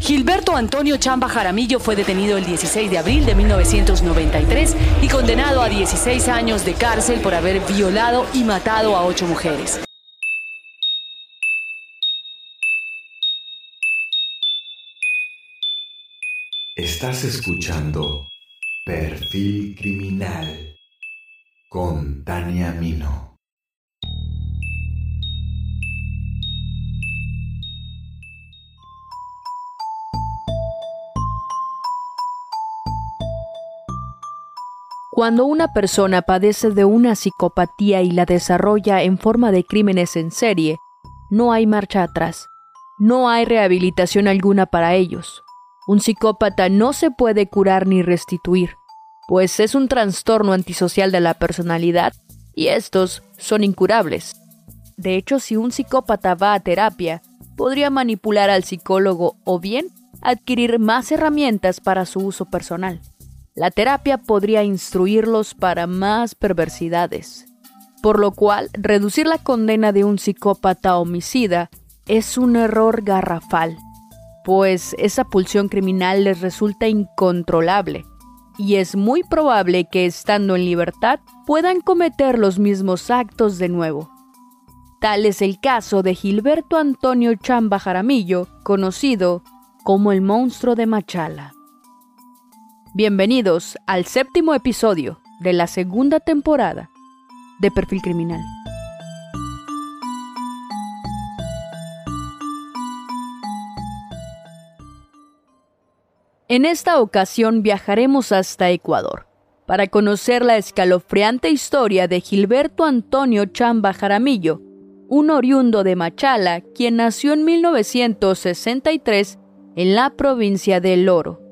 Gilberto Antonio Chamba Jaramillo fue detenido el 16 de abril de 1993 y condenado a 16 años de cárcel por haber violado y matado a ocho mujeres. Estás escuchando Perfil Criminal con Tania Mino. Cuando una persona padece de una psicopatía y la desarrolla en forma de crímenes en serie, no hay marcha atrás. No hay rehabilitación alguna para ellos. Un psicópata no se puede curar ni restituir, pues es un trastorno antisocial de la personalidad y estos son incurables. De hecho, si un psicópata va a terapia, podría manipular al psicólogo o bien adquirir más herramientas para su uso personal. La terapia podría instruirlos para más perversidades, por lo cual reducir la condena de un psicópata homicida es un error garrafal, pues esa pulsión criminal les resulta incontrolable y es muy probable que estando en libertad puedan cometer los mismos actos de nuevo. Tal es el caso de Gilberto Antonio Chamba Jaramillo, conocido como el monstruo de Machala. Bienvenidos al séptimo episodio de la segunda temporada de Perfil Criminal. En esta ocasión viajaremos hasta Ecuador para conocer la escalofriante historia de Gilberto Antonio Chamba Jaramillo, un oriundo de Machala, quien nació en 1963 en la provincia de El Oro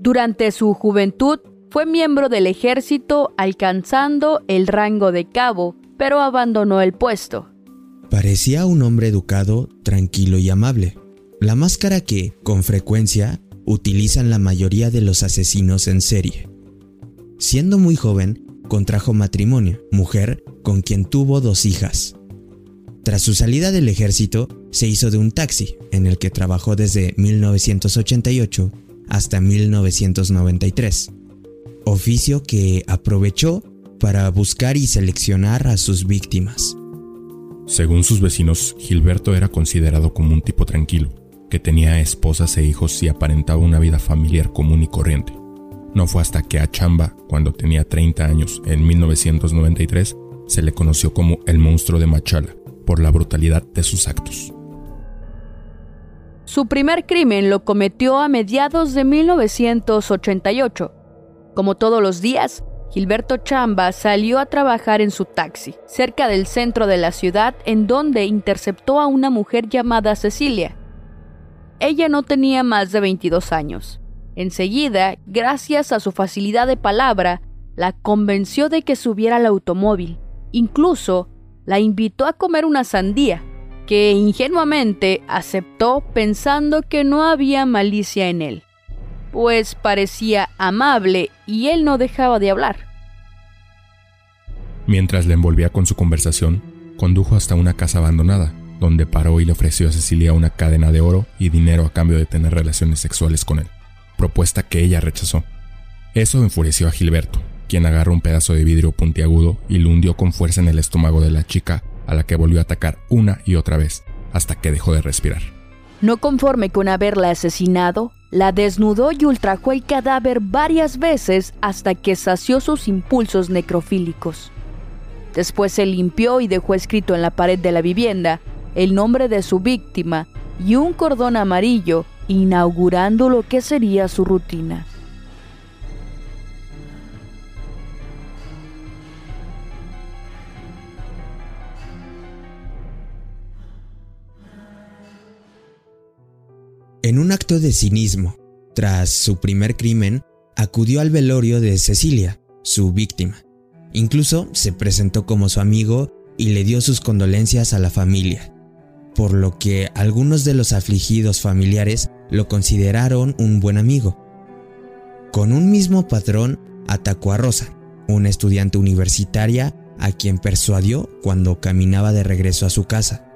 durante su juventud fue miembro del ejército alcanzando el rango de cabo, pero abandonó el puesto. Parecía un hombre educado, tranquilo y amable, la máscara que, con frecuencia, utilizan la mayoría de los asesinos en serie. Siendo muy joven, contrajo matrimonio, mujer con quien tuvo dos hijas. Tras su salida del ejército, se hizo de un taxi, en el que trabajó desde 1988 hasta 1993, oficio que aprovechó para buscar y seleccionar a sus víctimas. Según sus vecinos, Gilberto era considerado como un tipo tranquilo, que tenía esposas e hijos y aparentaba una vida familiar común y corriente. No fue hasta que a Chamba, cuando tenía 30 años, en 1993, se le conoció como el monstruo de Machala, por la brutalidad de sus actos. Su primer crimen lo cometió a mediados de 1988. Como todos los días, Gilberto Chamba salió a trabajar en su taxi, cerca del centro de la ciudad, en donde interceptó a una mujer llamada Cecilia. Ella no tenía más de 22 años. Enseguida, gracias a su facilidad de palabra, la convenció de que subiera al automóvil. Incluso la invitó a comer una sandía, que ingenuamente aceptó pensando que no había malicia en él, pues parecía amable y él no dejaba de hablar. Mientras le envolvía con su conversación, condujo hasta una casa abandonada, donde paró y le ofreció a Cecilia una cadena de oro y dinero a cambio de tener relaciones sexuales con él, propuesta que ella rechazó. Eso enfureció a Gilberto, quien agarró un pedazo de vidrio puntiagudo y lo hundió con fuerza en el estómago de la chica a la que volvió a atacar una y otra vez, hasta que dejó de respirar. No conforme con haberla asesinado, la desnudó y ultrajó el cadáver varias veces hasta que sació sus impulsos necrofílicos. Después se limpió y dejó escrito en la pared de la vivienda el nombre de su víctima y un cordón amarillo inaugurando lo que sería su rutina. En un acto de cinismo, tras su primer crimen, acudió al velorio de Cecilia, su víctima. Incluso se presentó como su amigo y le dio sus condolencias a la familia, por lo que algunos de los afligidos familiares lo consideraron un buen amigo. Con un mismo patrón atacó a Rosa, una estudiante universitaria a quien persuadió cuando caminaba de regreso a su casa.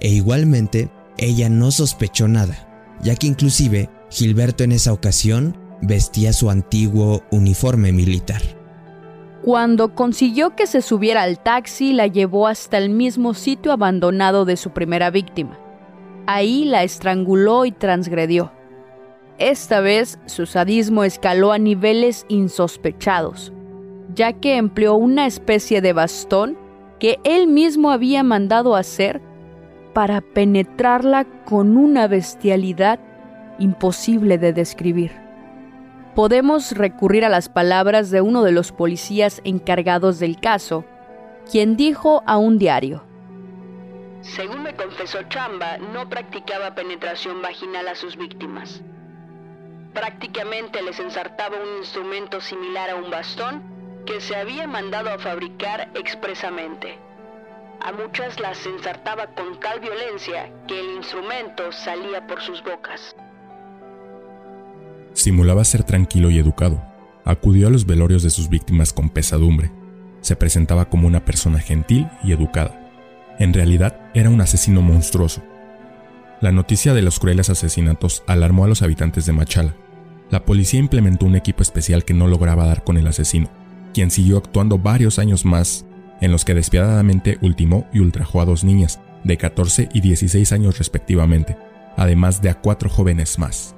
E igualmente, ella no sospechó nada ya que inclusive Gilberto en esa ocasión vestía su antiguo uniforme militar. Cuando consiguió que se subiera al taxi, la llevó hasta el mismo sitio abandonado de su primera víctima. Ahí la estranguló y transgredió. Esta vez su sadismo escaló a niveles insospechados, ya que empleó una especie de bastón que él mismo había mandado hacer para penetrarla con una bestialidad imposible de describir. Podemos recurrir a las palabras de uno de los policías encargados del caso, quien dijo a un diario, Según me confesó Chamba, no practicaba penetración vaginal a sus víctimas. Prácticamente les ensartaba un instrumento similar a un bastón que se había mandado a fabricar expresamente. A muchas las ensartaba con tal violencia que el instrumento salía por sus bocas. Simulaba ser tranquilo y educado. Acudió a los velorios de sus víctimas con pesadumbre. Se presentaba como una persona gentil y educada. En realidad era un asesino monstruoso. La noticia de los crueles asesinatos alarmó a los habitantes de Machala. La policía implementó un equipo especial que no lograba dar con el asesino, quien siguió actuando varios años más, en los que despiadadamente ultimó y ultrajó a dos niñas, de 14 y 16 años respectivamente, además de a cuatro jóvenes más.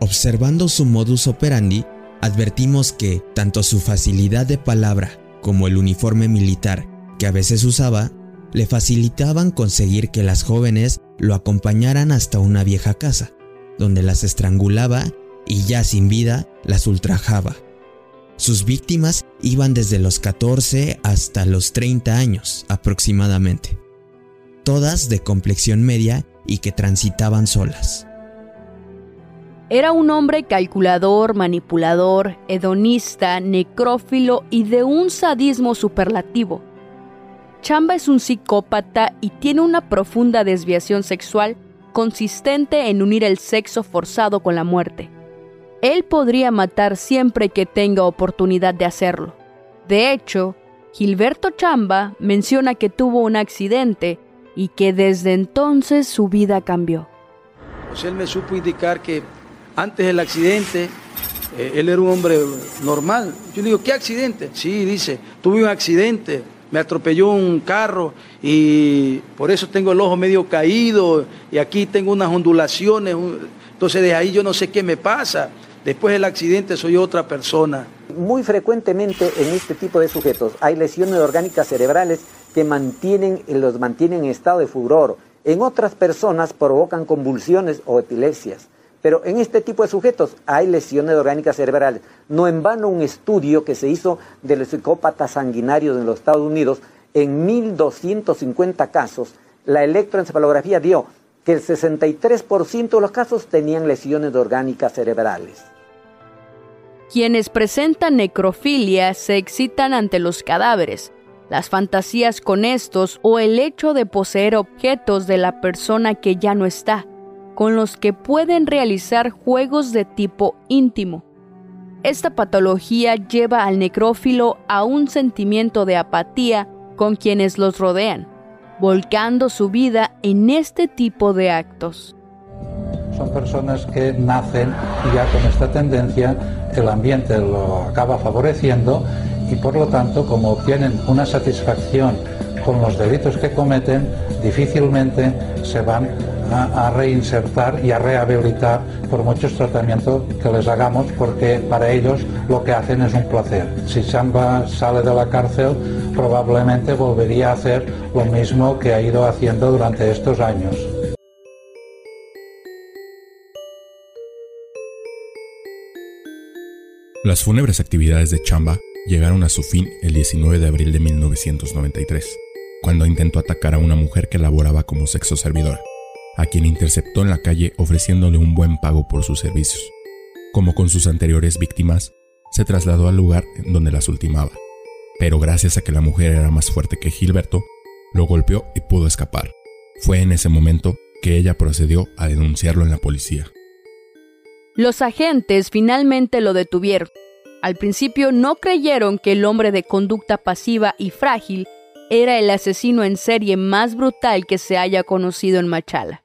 Observando su modus operandi, advertimos que tanto su facilidad de palabra como el uniforme militar que a veces usaba le facilitaban conseguir que las jóvenes lo acompañaran hasta una vieja casa, donde las estrangulaba y ya sin vida las ultrajaba. Sus víctimas iban desde los 14 hasta los 30 años aproximadamente, todas de complexión media y que transitaban solas. Era un hombre calculador, manipulador, hedonista, necrófilo y de un sadismo superlativo. Chamba es un psicópata y tiene una profunda desviación sexual consistente en unir el sexo forzado con la muerte. Él podría matar siempre que tenga oportunidad de hacerlo. De hecho, Gilberto Chamba menciona que tuvo un accidente y que desde entonces su vida cambió. Pues él me supo indicar que antes del accidente, eh, él era un hombre normal. Yo le digo, ¿qué accidente? Sí, dice, tuve un accidente, me atropelló un carro y por eso tengo el ojo medio caído y aquí tengo unas ondulaciones. Entonces de ahí yo no sé qué me pasa. Después del accidente soy otra persona. Muy frecuentemente en este tipo de sujetos hay lesiones orgánicas cerebrales que mantienen, los mantienen en estado de furor. En otras personas provocan convulsiones o epilepsias. Pero en este tipo de sujetos hay lesiones orgánicas cerebrales. No en vano un estudio que se hizo de los psicópatas sanguinarios en los Estados Unidos, en 1.250 casos, la electroencefalografía dio que el 63% de los casos tenían lesiones orgánicas cerebrales. Quienes presentan necrofilia se excitan ante los cadáveres, las fantasías con estos o el hecho de poseer objetos de la persona que ya no está con los que pueden realizar juegos de tipo íntimo. Esta patología lleva al necrófilo a un sentimiento de apatía con quienes los rodean, volcando su vida en este tipo de actos. Son personas que nacen ya con esta tendencia el ambiente lo acaba favoreciendo y por lo tanto como obtienen una satisfacción con los delitos que cometen, difícilmente se van a, reinsertar y a rehabilitar por muchos tratamientos que les hagamos porque para ellos lo que hacen es un placer. Si Samba sale de la cárcel probablemente volvería a hacer lo mismo que ha ido haciendo durante estos años. Las fúnebres actividades de Chamba llegaron a su fin el 19 de abril de 1993, cuando intentó atacar a una mujer que laboraba como sexo servidor a quien interceptó en la calle ofreciéndole un buen pago por sus servicios. Como con sus anteriores víctimas, se trasladó al lugar donde las ultimaba, pero gracias a que la mujer era más fuerte que Gilberto, lo golpeó y pudo escapar. Fue en ese momento que ella procedió a denunciarlo en la policía. Los agentes finalmente lo detuvieron. Al principio no creyeron que el hombre de conducta pasiva y frágil era el asesino en serie más brutal que se haya conocido en Machala.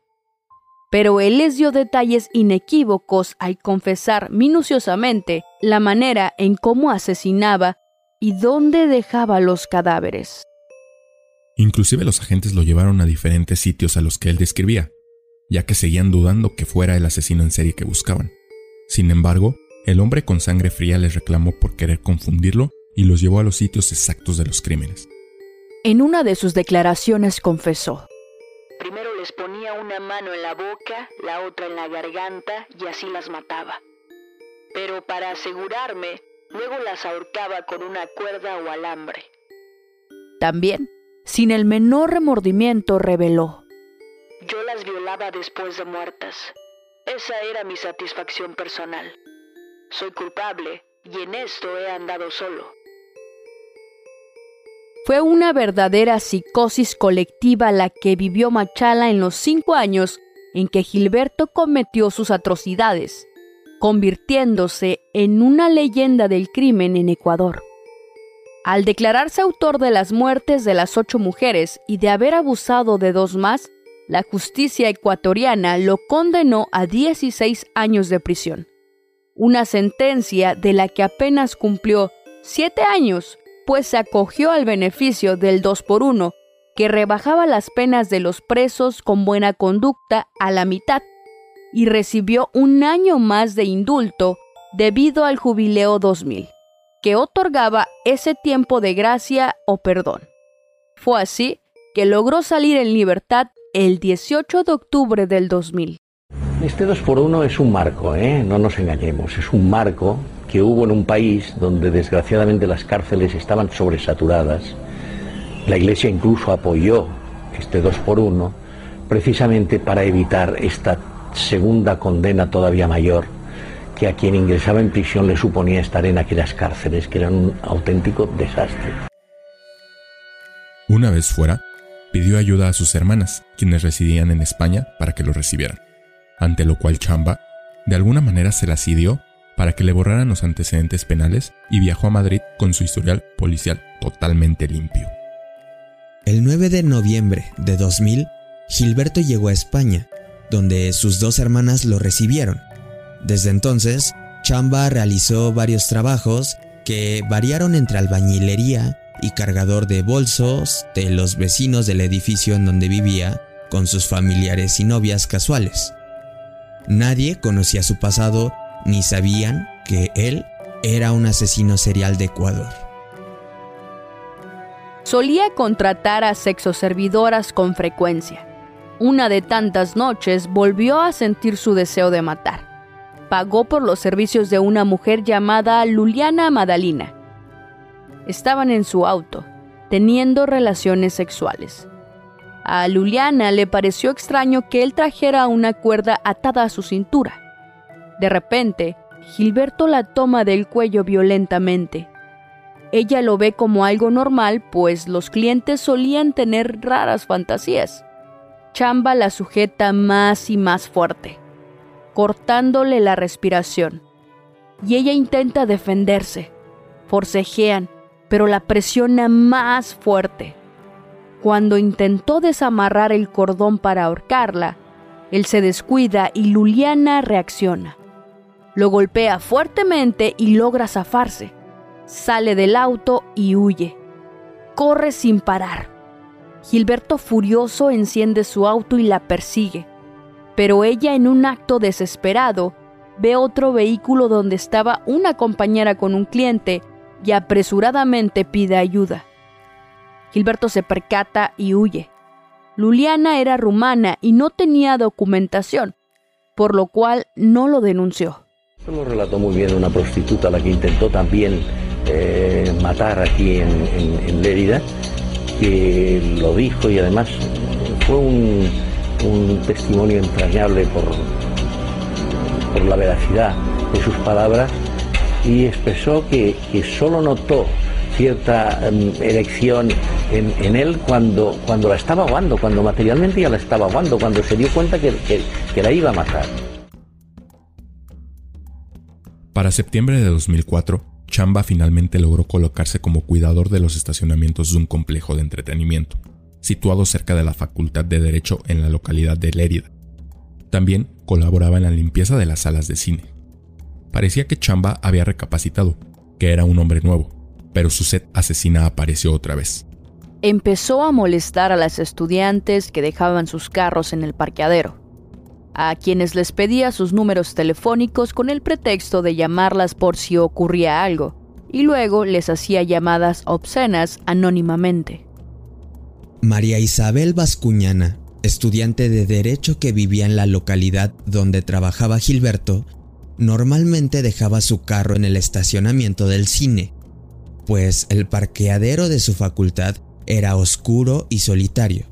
pero él les dio detalles inequívocos al confesar minuciosamente la manera en cómo asesinaba y dónde dejaba los cadáveres. Inclusive los agentes lo llevaron a diferentes sitios a los que él describía, ya que seguían dudando que fuera el asesino en serie que buscaban. Sin embargo, el hombre con sangre fría les reclamó por querer confundirlo y los llevó a los sitios exactos de los crímenes. En una de sus declaraciones confesó, Primero les ponía una mano en la boca, la otra en la garganta y así las mataba. Pero para asegurarme, luego las ahorcaba con una cuerda o alambre. También, sin el menor remordimiento, reveló. Yo las violaba después de muertas. Esa era mi satisfacción personal. Soy culpable y en esto he andado solo. Fue una verdadera psicosis colectiva la que vivió Machala en los cinco años en que Gilberto cometió sus atrocidades, convirtiéndose en una leyenda del crimen en Ecuador. Al declararse autor de las muertes de las ocho mujeres y de haber abusado de dos más, la justicia ecuatoriana lo condenó a 16 años de prisión. Una sentencia de la que apenas cumplió siete años pues se acogió al beneficio del 2 por 1, que rebajaba las penas de los presos con buena conducta a la mitad, y recibió un año más de indulto debido al jubileo 2000, que otorgaba ese tiempo de gracia o perdón. Fue así que logró salir en libertad el 18 de octubre del 2000. Este 2 por 1 es un marco, ¿eh? no nos engañemos, es un marco que hubo en un país donde desgraciadamente las cárceles estaban sobresaturadas. La Iglesia incluso apoyó este 2 por 1 precisamente para evitar esta segunda condena todavía mayor que a quien ingresaba en prisión le suponía estar en aquellas cárceles que eran un auténtico desastre. Una vez fuera, pidió ayuda a sus hermanas, quienes residían en España, para que lo recibieran, ante lo cual Chamba de alguna manera se las dio para que le borraran los antecedentes penales y viajó a Madrid con su historial policial totalmente limpio. El 9 de noviembre de 2000, Gilberto llegó a España, donde sus dos hermanas lo recibieron. Desde entonces, Chamba realizó varios trabajos que variaron entre albañilería y cargador de bolsos de los vecinos del edificio en donde vivía con sus familiares y novias casuales. Nadie conocía su pasado ni sabían que él era un asesino serial de Ecuador. Solía contratar a sexoservidoras con frecuencia. Una de tantas noches volvió a sentir su deseo de matar. Pagó por los servicios de una mujer llamada Luliana Madalina. Estaban en su auto, teniendo relaciones sexuales. A Luliana le pareció extraño que él trajera una cuerda atada a su cintura. De repente, Gilberto la toma del cuello violentamente. Ella lo ve como algo normal, pues los clientes solían tener raras fantasías. Chamba la sujeta más y más fuerte, cortándole la respiración. Y ella intenta defenderse. Forcejean, pero la presiona más fuerte. Cuando intentó desamarrar el cordón para ahorcarla, él se descuida y Luliana reacciona. Lo golpea fuertemente y logra zafarse. Sale del auto y huye. Corre sin parar. Gilberto furioso enciende su auto y la persigue. Pero ella en un acto desesperado ve otro vehículo donde estaba una compañera con un cliente y apresuradamente pide ayuda. Gilberto se percata y huye. Luliana era rumana y no tenía documentación, por lo cual no lo denunció. Lo relató muy bien una prostituta, la que intentó también eh, matar aquí en, Lérida, que lo dijo y además fue un, testimonio entrañable por, por la veracidad de sus palabras y expresó que, solo notó cierta em, elección en, él cuando, cuando la estaba aguando, cuando materialmente ya la estaba aguando, cuando se dio cuenta que, que la iba a matar. Para septiembre de 2004, Chamba finalmente logró colocarse como cuidador de los estacionamientos de un complejo de entretenimiento, situado cerca de la Facultad de Derecho en la localidad de Lérida. También colaboraba en la limpieza de las salas de cine. Parecía que Chamba había recapacitado, que era un hombre nuevo, pero su sed asesina apareció otra vez. Empezó a molestar a las estudiantes que dejaban sus carros en el parqueadero, a quienes les pedía sus números telefónicos con el pretexto de llamarlas por si ocurría algo, y luego les hacía llamadas obscenas anónimamente. María Isabel Vascuñana, estudiante de Derecho que vivía en la localidad donde trabajaba Gilberto, normalmente dejaba su carro en el estacionamiento del cine, pues el parqueadero de su facultad era oscuro y solitario.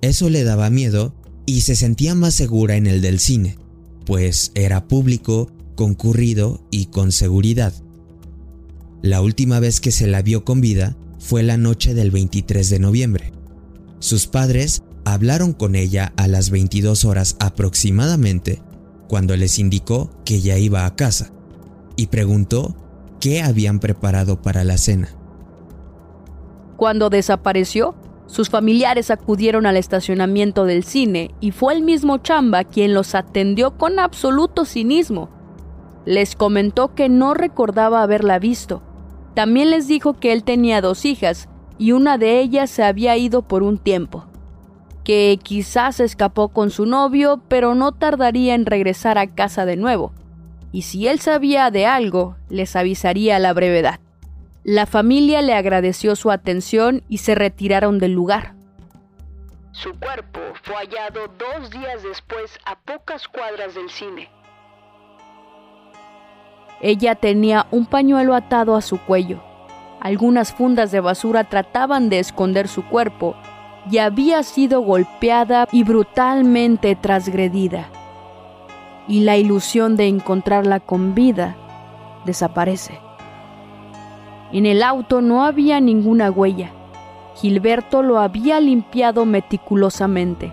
Eso le daba miedo y se sentía más segura en el del cine, pues era público, concurrido y con seguridad. La última vez que se la vio con vida fue la noche del 23 de noviembre. Sus padres hablaron con ella a las 22 horas aproximadamente cuando les indicó que ya iba a casa y preguntó qué habían preparado para la cena. Cuando desapareció, sus familiares acudieron al estacionamiento del cine y fue el mismo Chamba quien los atendió con absoluto cinismo. Les comentó que no recordaba haberla visto. También les dijo que él tenía dos hijas y una de ellas se había ido por un tiempo, que quizás escapó con su novio, pero no tardaría en regresar a casa de nuevo, y si él sabía de algo, les avisaría a la brevedad. La familia le agradeció su atención y se retiraron del lugar. Su cuerpo fue hallado dos días después a pocas cuadras del cine. Ella tenía un pañuelo atado a su cuello. Algunas fundas de basura trataban de esconder su cuerpo y había sido golpeada y brutalmente transgredida. Y la ilusión de encontrarla con vida desaparece. En el auto no había ninguna huella. Gilberto lo había limpiado meticulosamente.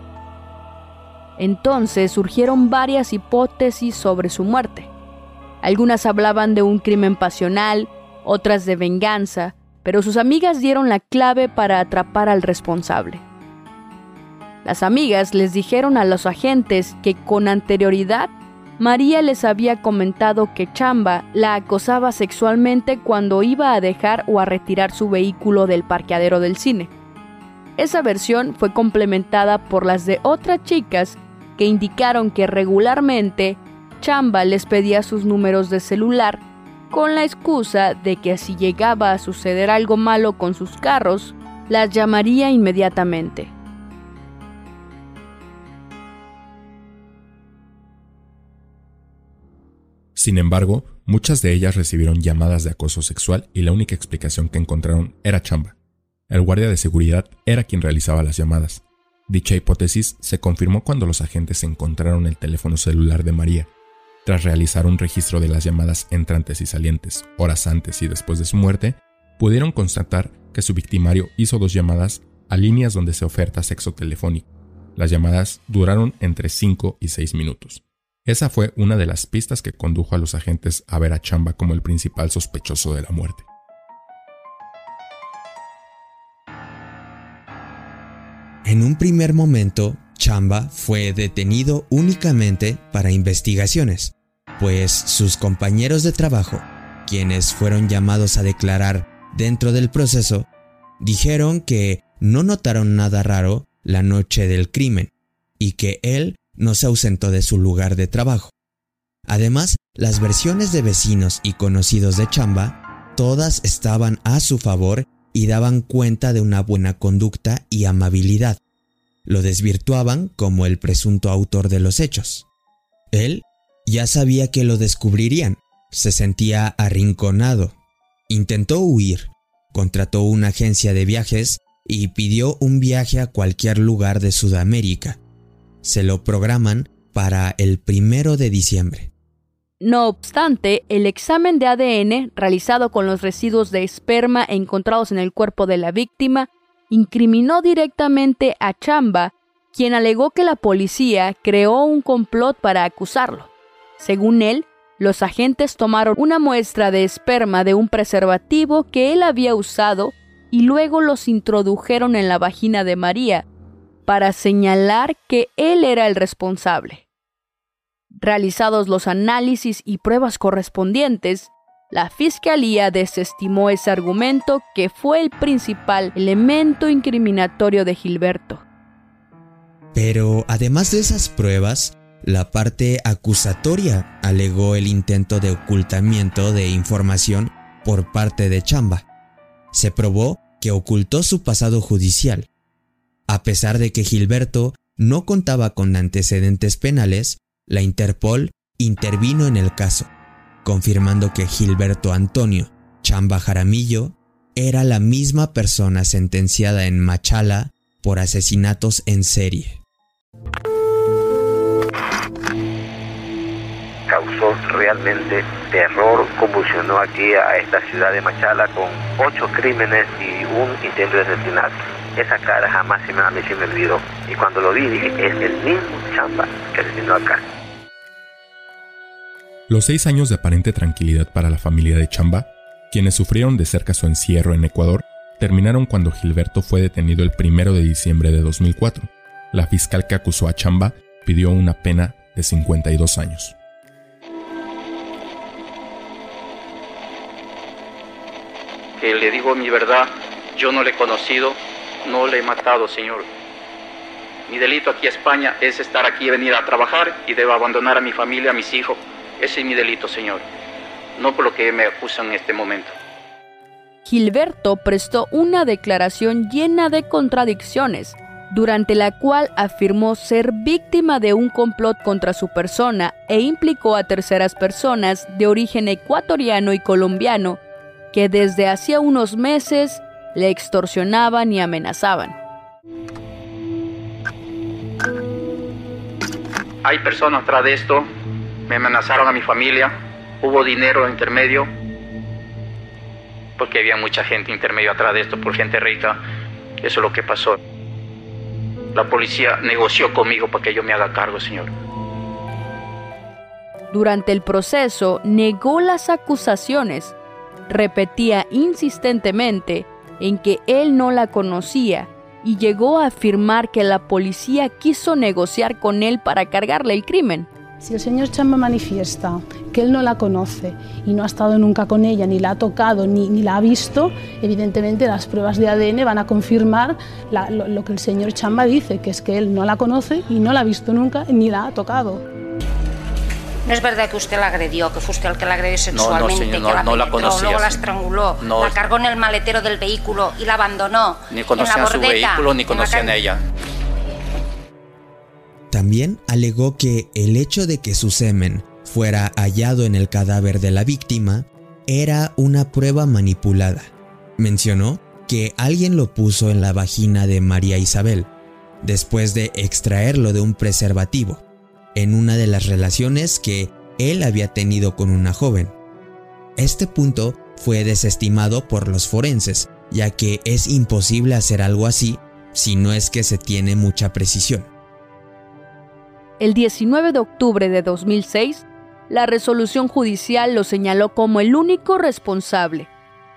Entonces surgieron varias hipótesis sobre su muerte. Algunas hablaban de un crimen pasional, otras de venganza, pero sus amigas dieron la clave para atrapar al responsable. Las amigas les dijeron a los agentes que con anterioridad María les había comentado que Chamba la acosaba sexualmente cuando iba a dejar o a retirar su vehículo del parqueadero del cine. Esa versión fue complementada por las de otras chicas que indicaron que regularmente Chamba les pedía sus números de celular con la excusa de que si llegaba a suceder algo malo con sus carros, las llamaría inmediatamente. Sin embargo, muchas de ellas recibieron llamadas de acoso sexual y la única explicación que encontraron era chamba. El guardia de seguridad era quien realizaba las llamadas. Dicha hipótesis se confirmó cuando los agentes encontraron el teléfono celular de María. Tras realizar un registro de las llamadas entrantes y salientes, horas antes y después de su muerte, pudieron constatar que su victimario hizo dos llamadas a líneas donde se oferta sexo telefónico. Las llamadas duraron entre 5 y 6 minutos. Esa fue una de las pistas que condujo a los agentes a ver a Chamba como el principal sospechoso de la muerte. En un primer momento, Chamba fue detenido únicamente para investigaciones, pues sus compañeros de trabajo, quienes fueron llamados a declarar dentro del proceso, dijeron que no notaron nada raro la noche del crimen y que él no se ausentó de su lugar de trabajo. Además, las versiones de vecinos y conocidos de Chamba, todas estaban a su favor y daban cuenta de una buena conducta y amabilidad. Lo desvirtuaban como el presunto autor de los hechos. Él ya sabía que lo descubrirían, se sentía arrinconado, intentó huir, contrató una agencia de viajes y pidió un viaje a cualquier lugar de Sudamérica se lo programan para el primero de diciembre. No obstante, el examen de ADN realizado con los residuos de esperma encontrados en el cuerpo de la víctima incriminó directamente a Chamba, quien alegó que la policía creó un complot para acusarlo. Según él, los agentes tomaron una muestra de esperma de un preservativo que él había usado y luego los introdujeron en la vagina de María, para señalar que él era el responsable. Realizados los análisis y pruebas correspondientes, la Fiscalía desestimó ese argumento que fue el principal elemento incriminatorio de Gilberto. Pero además de esas pruebas, la parte acusatoria alegó el intento de ocultamiento de información por parte de Chamba. Se probó que ocultó su pasado judicial. A pesar de que Gilberto no contaba con antecedentes penales, la Interpol intervino en el caso, confirmando que Gilberto Antonio Chamba Jaramillo era la misma persona sentenciada en Machala por asesinatos en serie. causó realmente terror, convulsionó aquí a esta ciudad de Machala con ocho crímenes y un intento de asesinato. Esa cara jamás se me, a mí se me olvidó. Y cuando lo vi dije, es el mismo chamba que asesinó acá. Los seis años de aparente tranquilidad para la familia de Chamba, quienes sufrieron de cerca su encierro en Ecuador, terminaron cuando Gilberto fue detenido el primero de diciembre de 2004. La fiscal que acusó a Chamba pidió una pena de 52 años. Que le digo mi verdad, yo no le he conocido, no le he matado, Señor. Mi delito aquí en España es estar aquí, venir a trabajar y debo abandonar a mi familia, a mis hijos. Ese es mi delito, Señor. No por lo que me acusan en este momento. Gilberto prestó una declaración llena de contradicciones, durante la cual afirmó ser víctima de un complot contra su persona e implicó a terceras personas de origen ecuatoriano y colombiano que desde hacía unos meses le extorsionaban y amenazaban. Hay personas atrás de esto, me amenazaron a mi familia, hubo dinero intermedio, porque había mucha gente intermedio atrás de esto, por gente rica, eso es lo que pasó. La policía negoció conmigo para que yo me haga cargo, señor. Durante el proceso negó las acusaciones, repetía insistentemente en que él no la conocía y llegó a afirmar que la policía quiso negociar con él para cargarle el crimen. Si el señor Chamba manifiesta que él no la conoce y no ha estado nunca con ella, ni la ha tocado, ni, ni la ha visto, evidentemente las pruebas de ADN van a confirmar lo, lo que el señor Chamba dice, que es que él no la conoce y no la ha visto nunca, ni la ha tocado. No es verdad que usted la agredió, que fue usted el que la agredió sexualmente, no, señor, que no, la no la penetró, conocía, luego la estranguló, No. la cargó en el maletero del vehículo y la abandonó. Ni en conocían la su vehículo, ni la conocían a ella. También alegó que el hecho de que su semen fuera hallado en el cadáver de la víctima era una prueba manipulada. Mencionó que alguien lo puso en la vagina de María Isabel, después de extraerlo de un preservativo, en una de las relaciones que él había tenido con una joven. Este punto fue desestimado por los forenses, ya que es imposible hacer algo así si no es que se tiene mucha precisión. El 19 de octubre de 2006, la resolución judicial lo señaló como el único responsable.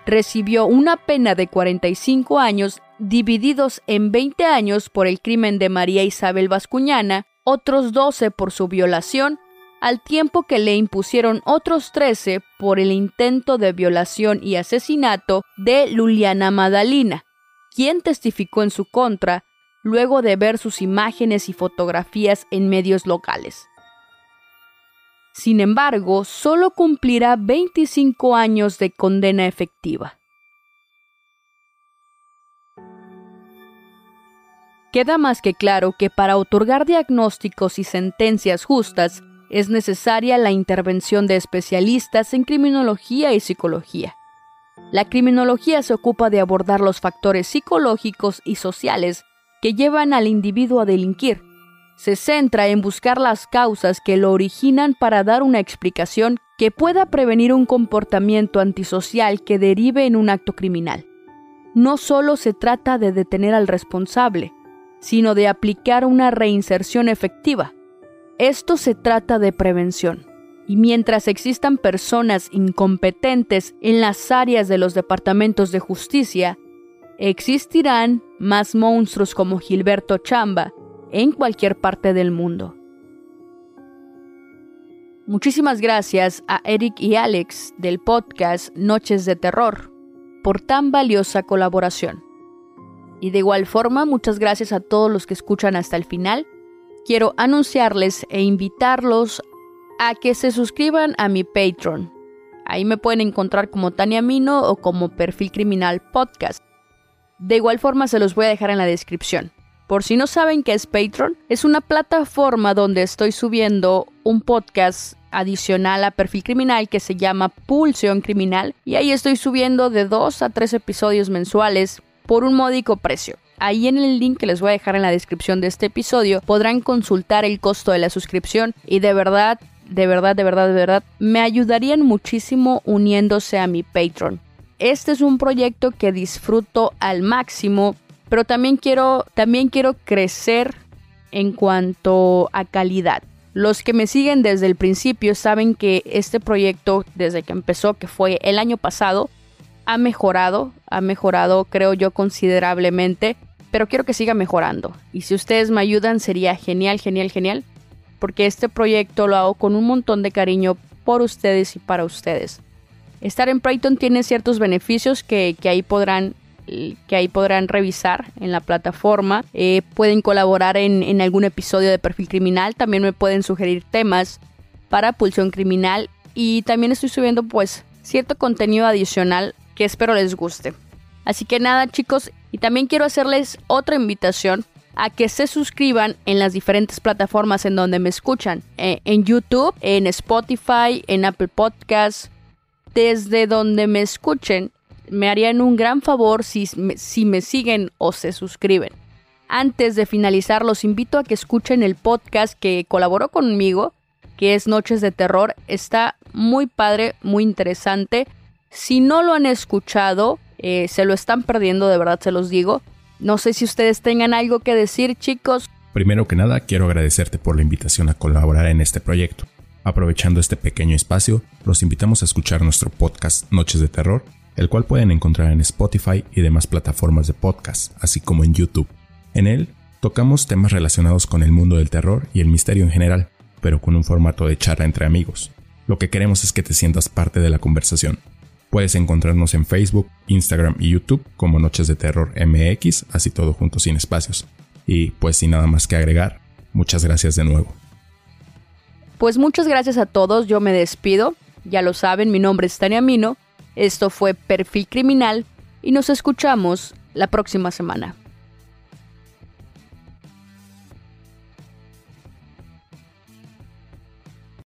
Recibió una pena de 45 años divididos en 20 años por el crimen de María Isabel Bascuñana, otros 12 por su violación, al tiempo que le impusieron otros 13 por el intento de violación y asesinato de Luliana Madalina, quien testificó en su contra luego de ver sus imágenes y fotografías en medios locales. Sin embargo, solo cumplirá 25 años de condena efectiva. Queda más que claro que para otorgar diagnósticos y sentencias justas es necesaria la intervención de especialistas en criminología y psicología. La criminología se ocupa de abordar los factores psicológicos y sociales que llevan al individuo a delinquir. Se centra en buscar las causas que lo originan para dar una explicación que pueda prevenir un comportamiento antisocial que derive en un acto criminal. No solo se trata de detener al responsable, sino de aplicar una reinserción efectiva. Esto se trata de prevención. Y mientras existan personas incompetentes en las áreas de los departamentos de justicia, existirán más monstruos como Gilberto Chamba en cualquier parte del mundo. Muchísimas gracias a Eric y Alex del podcast Noches de Terror por tan valiosa colaboración. Y de igual forma, muchas gracias a todos los que escuchan hasta el final. Quiero anunciarles e invitarlos a que se suscriban a mi Patreon. Ahí me pueden encontrar como Tania Mino o como Perfil Criminal Podcast. De igual forma se los voy a dejar en la descripción. Por si no saben qué es Patreon, es una plataforma donde estoy subiendo un podcast adicional a Perfil Criminal que se llama Pulsión Criminal y ahí estoy subiendo de 2 a 3 episodios mensuales por un módico precio. Ahí en el link que les voy a dejar en la descripción de este episodio podrán consultar el costo de la suscripción y de verdad, de verdad, de verdad, de verdad, me ayudarían muchísimo uniéndose a mi Patreon. Este es un proyecto que disfruto al máximo, pero también quiero, también quiero crecer en cuanto a calidad. Los que me siguen desde el principio saben que este proyecto, desde que empezó, que fue el año pasado, ha mejorado, ha mejorado creo yo considerablemente, pero quiero que siga mejorando. Y si ustedes me ayudan sería genial, genial, genial, porque este proyecto lo hago con un montón de cariño por ustedes y para ustedes. Estar en Prayton tiene ciertos beneficios que, ahí podrán que ahí podrán revisar en la plataforma. Eh, pueden colaborar en, en, algún episodio de Perfil Criminal. También me pueden sugerir temas para Pulsión Criminal. Y también estoy subiendo pues cierto contenido adicional que espero les guste. Así que nada chicos, y también quiero hacerles otra invitación a que se suscriban en las diferentes plataformas en donde me escuchan. Eh, en YouTube, en Spotify, en Apple Podcasts, desde donde me escuchen, me harían un gran favor si si me siguen o se suscriben. Antes de finalizar, los invito a que escuchen el podcast que colaboró conmigo, que es Noches de Terror. Está muy padre, muy interesante. Si no lo han escuchado, eh, se lo están perdiendo, de verdad se los digo. No sé si ustedes tengan algo que decir, chicos. Primero que nada, quiero agradecerte por la invitación a colaborar en este proyecto. Aprovechando este pequeño espacio, los invitamos a escuchar nuestro podcast Noches de Terror, el cual pueden encontrar en Spotify y demás plataformas de podcast, así como en YouTube. En él, tocamos temas relacionados con el mundo del terror y el misterio en general, pero con un formato de charla entre amigos. Lo que queremos es que te sientas parte de la conversación. Puedes encontrarnos en Facebook, Instagram y YouTube como Noches de Terror MX, así todo junto sin espacios. Y pues sin nada más que agregar, muchas gracias de nuevo. Pues muchas gracias a todos, yo me despido. Ya lo saben, mi nombre es Tania Mino. Esto fue Perfil Criminal y nos escuchamos la próxima semana.